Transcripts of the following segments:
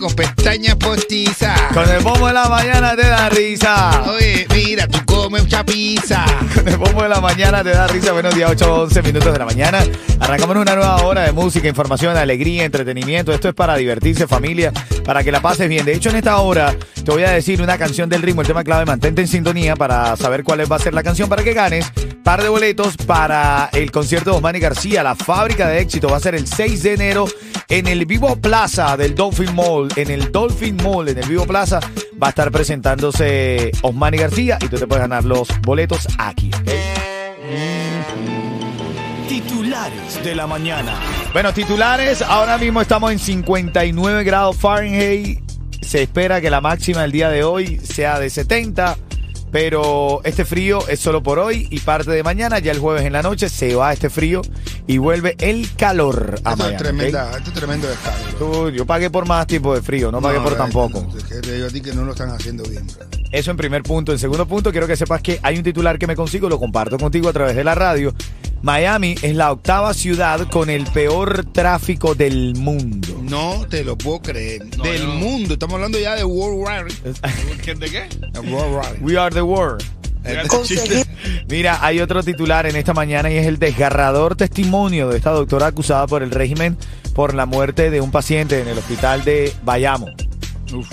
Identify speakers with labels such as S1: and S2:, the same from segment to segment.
S1: Con pestañas postizas.
S2: Con el bombo en la mañana te da risa.
S1: Oye, mira, tú comes mucha pizza.
S2: Con el bombo de la mañana te da risa. Buenos días, 8 11 minutos de la mañana. Arrancamos una nueva hora de música, información, alegría, entretenimiento. Esto es para divertirse, familia, para que la pases bien. De hecho, en esta hora te voy a decir una canción del ritmo, el tema clave. Mantente en sintonía para saber cuál va a ser la canción para que ganes. Par de boletos para el concierto de Osmani García, la fábrica de éxito. Va a ser el 6 de enero en el Vivo Plaza del Dolphin Mall. En el Dolphin Mall, en el Vivo Plaza, va a estar presentándose Osmani García y tú te puedes ganar los boletos aquí. Titulares de la mañana. Bueno, titulares, ahora mismo estamos en 59 grados Fahrenheit. Se espera que la máxima del día de hoy sea de 70. Pero este frío es solo por hoy y parte de mañana. Ya el jueves en la noche se va este frío y vuelve el calor a
S1: Esto
S2: Miami,
S1: es, esto es tremendo.
S2: Tú, yo pagué por más tiempo de frío, no pagué por tampoco.
S1: no, es que te digo a ti que no lo están haciendo bien. bro.
S2: Eso en primer punto. En segundo punto, quiero que sepas que hay un titular que me consigo, lo comparto contigo a través de la radio. Miami es la octava ciudad con el peor tráfico del mundo.
S1: No te lo puedo creer. Del mundo. Estamos hablando ya de World Rally.
S3: ¿De qué?
S1: World.
S2: We are the world.
S1: Conseguí-
S2: Mira, hay otro titular en esta mañana y es el desgarrador testimonio de esta doctora acusada por el régimen por la muerte de un paciente en el hospital de Bayamo.
S3: Uf,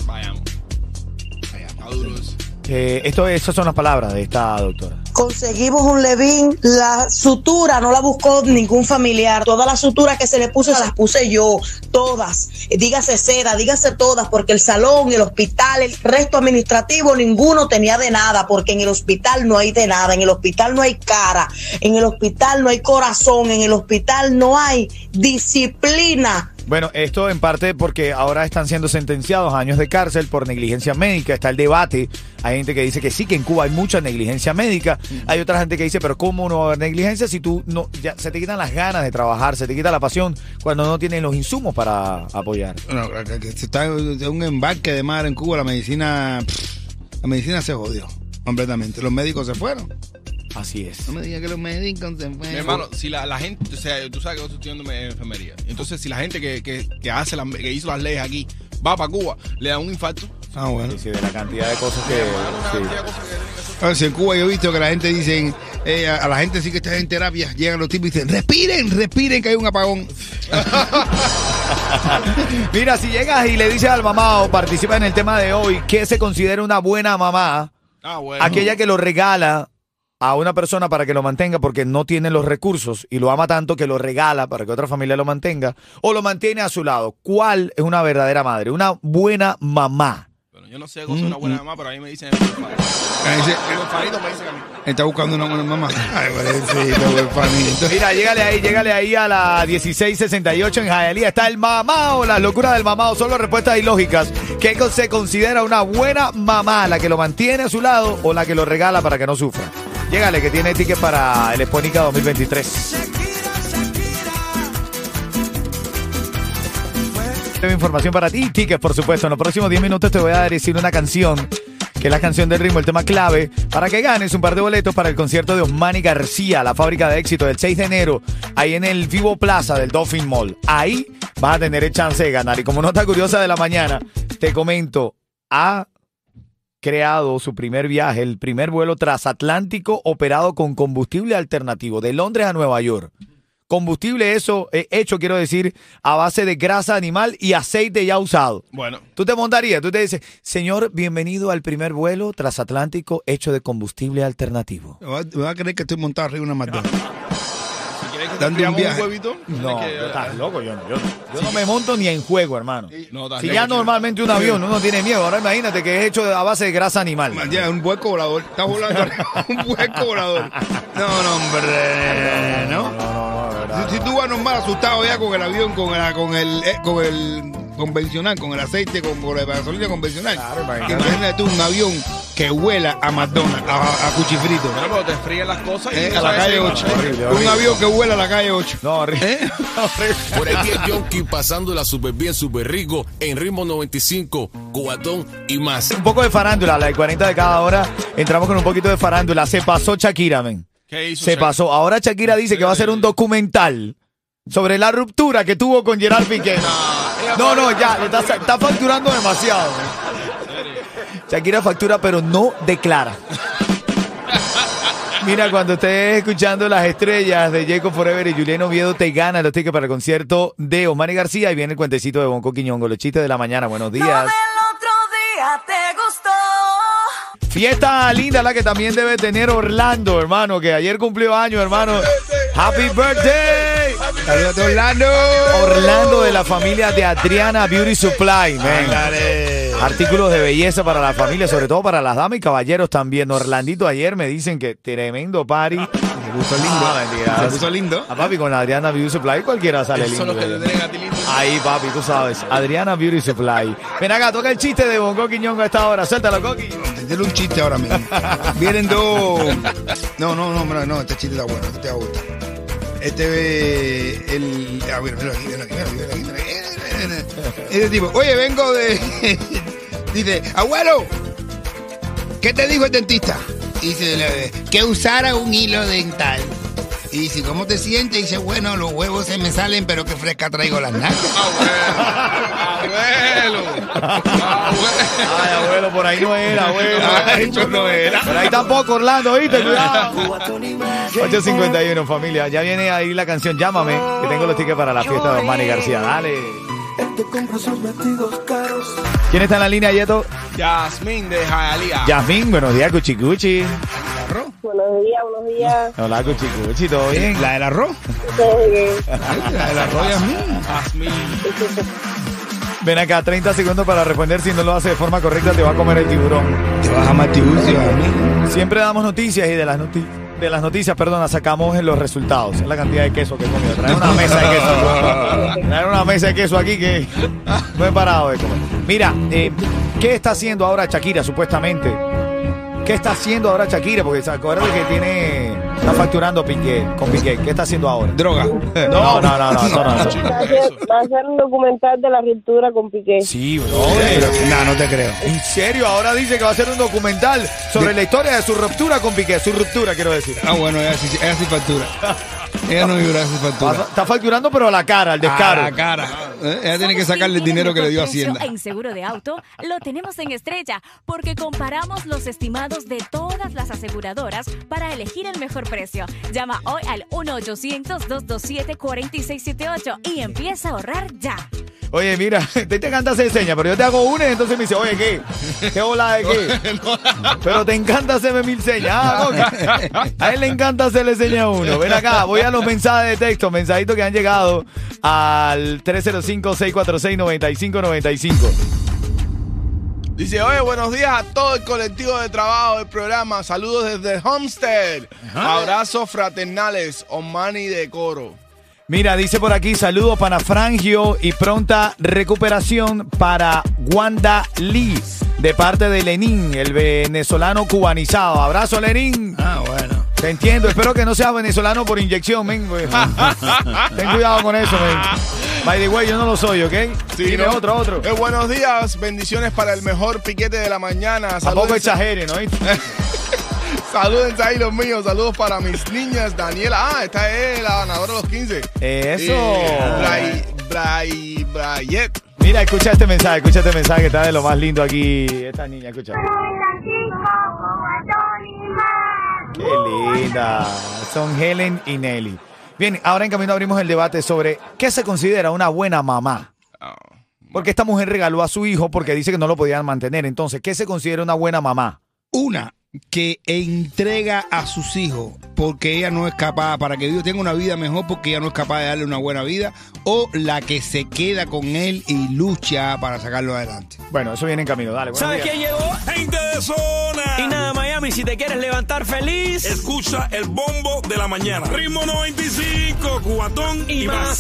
S3: duro eso.
S2: Eh, esto, esas son las palabras de esta doctora.
S4: Conseguimos un levín, la sutura no la buscó ningún familiar, todas las suturas que se le puso las puse yo, todas, dígase seda, dígase todas, porque el salón, el hospital, el resto administrativo, ninguno tenía de nada, porque en el hospital no hay de nada, en el hospital no hay cara, en el hospital no hay corazón, en el hospital no hay disciplina.
S2: Bueno, esto en parte porque ahora están siendo sentenciados a años de cárcel por negligencia médica. Está el debate. Hay gente que dice que sí, que en Cuba hay mucha negligencia médica. Hay otra gente que dice, pero ¿cómo no va a haber negligencia si tú no, ya se te quitan las ganas de trabajar, se te quita la pasión cuando no tienes los insumos para apoyar?
S1: Bueno, está un embarque de mar en Cuba, la medicina. la medicina se jodió completamente. Los médicos se fueron.
S2: Así es.
S1: No me digas que los médicos se fueron.
S3: Mi hermano, si la, la gente, o sea, tú sabes que yo estoy estudiando en enfermería. Entonces, si la gente que, que, que hace la- que hizo las leyes aquí va para Cuba, le da un infarto.
S1: Ah, bueno.
S2: Sí, sí, de la cantidad de cosas que...
S3: Una
S2: sí.
S1: si en Cuba yo he visto que la gente dicen, eh, a, a la gente sí que está en terapia, llegan los tipos y dicen, respiren, respiren que hay un apagón.
S2: Mira, si llegas y le dices al mamá o participa en el tema de hoy, ¿qué se considera una buena mamá?
S3: Ah, bueno.
S2: Aquella que lo regala a una persona para que lo mantenga porque no tiene los recursos y lo ama tanto que lo regala para que otra familia lo mantenga o lo mantiene a su lado. ¿Cuál es una verdadera madre? Una buena mamá.
S3: Bueno, yo no sé cosa es una buena mamá, pero a mí me dicen el huerfanito.
S1: Ahí dice,
S3: me dicen a mí.
S1: Está buscando una buena mamá. Ay, huerfanito.
S2: Mira, llégale ahí, llégale ahí a la 1668 en Hialeah. Está el mamao, las locuras del mamao. Solo respuestas ilógicas. ¿Qué se considera una buena mamá? ¿La que lo mantiene a su lado o la que lo regala para que no sufra? Llégale, que tiene ticket para el Exponica 2023. Tengo información para ti, tickets, por supuesto. En los próximos 10 minutos te voy a decir una canción que es la canción del ritmo, el tema clave, para que ganes un par de boletos para el concierto de Osmani García, la fábrica de éxito del 6 de enero, ahí en el Vivo Plaza del Dolphin Mall. Ahí vas a tener el chance de ganar. Y como nota curiosa de la mañana, te comento, ha creado su primer viaje, el primer vuelo transatlántico operado con combustible alternativo de Londres a Nueva York. combustible eso eh, hecho, quiero decir, a base de grasa animal y aceite ya usado.
S3: Bueno,
S2: Tú te montarías, tú te dices, señor, bienvenido al primer vuelo transatlántico hecho de combustible alternativo.
S1: Me va- me va a creer que estoy montado arriba de una McDonald's. Dando un
S3: un, huevito,
S2: No,
S3: que-
S2: estás loco, yo, no- yo, yo no me monto ni en juego, hermano.
S3: No, estás
S2: Si ya
S3: chico.
S2: normalmente un avión uno tiene miedo, ahora imagínate que es hecho a base de grasa animal.
S1: Ya, un hueco volador. Está volando un hueco volador. No, no, hombre, ¿no?
S2: No, no, no, de verdad.
S1: Si, si tú vas normal asustado ya con el avión, con el, con el, eh, con el convencional, con el aceite, con, con la gasolina convencional.
S2: Claro, imagínate.
S1: Imagínate tú un avión que huela a McDonald's, a, a cuchifrito.
S3: Bueno, pero te fríen las cosas y
S1: Eh, a la calle
S3: si-
S1: 8.
S2: Horrible,
S1: Un avión que huela a la calle 8.
S2: No, horrible.
S1: ¿Eh?
S5: Por aquí el Yonki pasándola súper bien, súper rico en ritmo 95, cubatón y más.
S2: Un poco de farándula, a las 40 de cada hora. Entramos con un poquito de farándula. Se pasó Shakira, men.
S3: ¿Qué hizo?
S2: Se
S3: Shakira?
S2: pasó. Ahora Shakira dice que va a hacer un documental sobre la ruptura que tuvo con Gerard Piqué. No, no, ya, le está, está facturando demasiado. Shakira factura, pero no declara. Mira, cuando estés escuchando las estrellas de Jacob Forever y Julián Oviedo, te gana los tickets para el concierto de Omar y García. Y viene el cuentecito de Bonco Quiñongo, los chistes de la mañana. Buenos días. Fiesta linda la que también debe tener Orlando, hermano, que ayer cumplió años, hermano. Happy birthday.
S1: Orlando.
S2: Orlando de la familia de Adriana Beauty Supply, man. Artículos de belleza para la familia, sobre todo para las damas y caballeros también. Orlandito ayer me dicen que tremendo party. Me
S1: puso lindo.
S2: mentira.
S1: Se puso lindo.
S2: A papi con Adriana Beauty Supply cualquiera sale
S3: Esos
S2: lindo.
S3: son los que te tienen a ti lindo.
S2: Ahí, papi, tú sabes. Adriana Beauty Supply. Ven acá, toca el chiste de Bongo Quiñongo a esta hora. Suéltalo, Coqui.
S1: Dile un chiste ahora mismo. Vienen dos. No, no, no, no, no, este chiste está bueno, este te va a gustar. Este ve el. Ah, mira, mira aquí, mira aquí, mira aquí, mira aquí, Este tipo, oye, vengo de. Dice, abuelo, ¿qué te dijo el dentista? Dice, "Le- que usara un hilo dental. Y dice, ¿cómo te sientes? dice, bueno, los huevos se me salen, pero que fresca traigo las nalgas.
S3: Abuelo. Abuelo.
S2: Ay, abuelo, por ahí no era, abuelo.
S1: Ay, eso no era.
S2: Por ahí tampoco, Orlando, ¿viste? Cuidado. 851, familia. Ya viene ahí la canción Llámame, que tengo los tickets para la fiesta de Manny García. Dale. ¿Quién está en la línea, Yeto?
S3: Yasmín de Jayalía.
S2: Yasmín, buenos días, Cuchicuchi.
S6: Buenos días, buenos días.
S2: Hola, Cuchicuchi, ¿todo bien?
S1: La del arroz.
S6: Eh,
S1: La del arroz, Yasmín.
S3: Yasmín.
S2: Ven acá, 30 segundos para responder. Si no lo hace de forma correcta, te va a comer el tiburón.
S1: Te vas a Yasmín.
S2: Siempre damos noticias y de las, noti- de las noticias, perdona, sacamos los resultados. Es la cantidad de queso que he comido. Traer una mesa de queso. Traer una mesa de queso aquí que no he parado de comer. Mira, eh, ¿qué está haciendo ahora Shakira, supuestamente? ¿Qué está haciendo ahora Shakira? Porque acuerda que tiene. Está facturando Piqué, con Piqué. ¿Qué está haciendo ahora?
S1: Droga.
S2: No, no, no, no, no.
S3: Chico,
S6: va, a
S3: ¿qué es
S6: hacer,
S3: eso?
S6: va a hacer un documental de la ruptura con Piqué.
S2: Sí, bro.
S1: No, no te creo.
S2: ¿En serio? Ahora dice que va a hacer un documental sobre la historia de su ruptura con Piqué. Su ruptura, quiero decir.
S1: Ah, bueno, ella sí, ella sí factura. Ella no vibra, ella sí factura.
S2: Está facturando, pero a la cara, al descaro.
S1: A la cara. Eh, Ella tiene que sacarle el dinero que le dio Hacienda.
S7: En seguro de auto lo tenemos en Estrella porque comparamos los estimados de todas las aseguradoras para elegir el mejor precio. Llama hoy al 1-800-227-4678 y empieza a ahorrar ya.
S2: Oye, mira, te, te encanta hacer señas, pero yo te hago una y entonces me dice, oye, ¿qué? ¿Qué hola de qué? Pero te encanta hacerme mil señas. Ah, ok. A él le encanta hacerle señas a uno. Ven acá, voy a los mensajes de texto, mensajitos que han llegado al 305-646-9595.
S3: Dice, oye, buenos días a todo el colectivo de trabajo del programa. Saludos desde Homestead. Abrazos fraternales, Omani de Coro.
S2: Mira, dice por aquí, saludos para Frangio y pronta recuperación para Wanda Lee, de parte de Lenín, el venezolano cubanizado. Abrazo, Lenín.
S1: Ah, bueno.
S2: Te entiendo, espero que no seas venezolano por inyección, men. Ten cuidado con eso, men. By the way, yo no lo soy, ¿ok? Dime
S3: ¿no?
S2: otro, otro.
S3: Eh, buenos días, bendiciones para el mejor piquete de la mañana.
S2: Tampoco
S3: Saluden-
S2: exageren, ¿no?
S3: Salúdense ahí los míos. Saludos para mis niñas, Daniela. Ah, esta es la ganadora de los 15.
S2: Eso.
S3: Y Bray, Bray, Brayet.
S2: Mira, escucha este mensaje, escucha este mensaje que está de lo más lindo aquí. Esta niña, escucha. Qué linda. Son Helen y Nelly. Bien, ahora en camino abrimos el debate sobre qué se considera una buena mamá. Porque esta mujer regaló a su hijo porque dice que no lo podían mantener. Entonces, ¿qué se considera una buena mamá?
S1: Una que entrega a sus hijos porque ella no es capaz, para que Dios tenga una vida mejor porque ella no es capaz de darle una buena vida, o la que se queda con él y lucha para sacarlo adelante.
S2: Bueno, eso viene en camino. Dale,
S8: ¿Sabes
S2: días.
S8: quién llegó?
S9: Gente de zona.
S8: Y nada, Miami, si te quieres levantar feliz.
S9: Escucha el bombo de la mañana. Ritmo 95, cuatón y,
S8: Y
S9: más.
S8: más.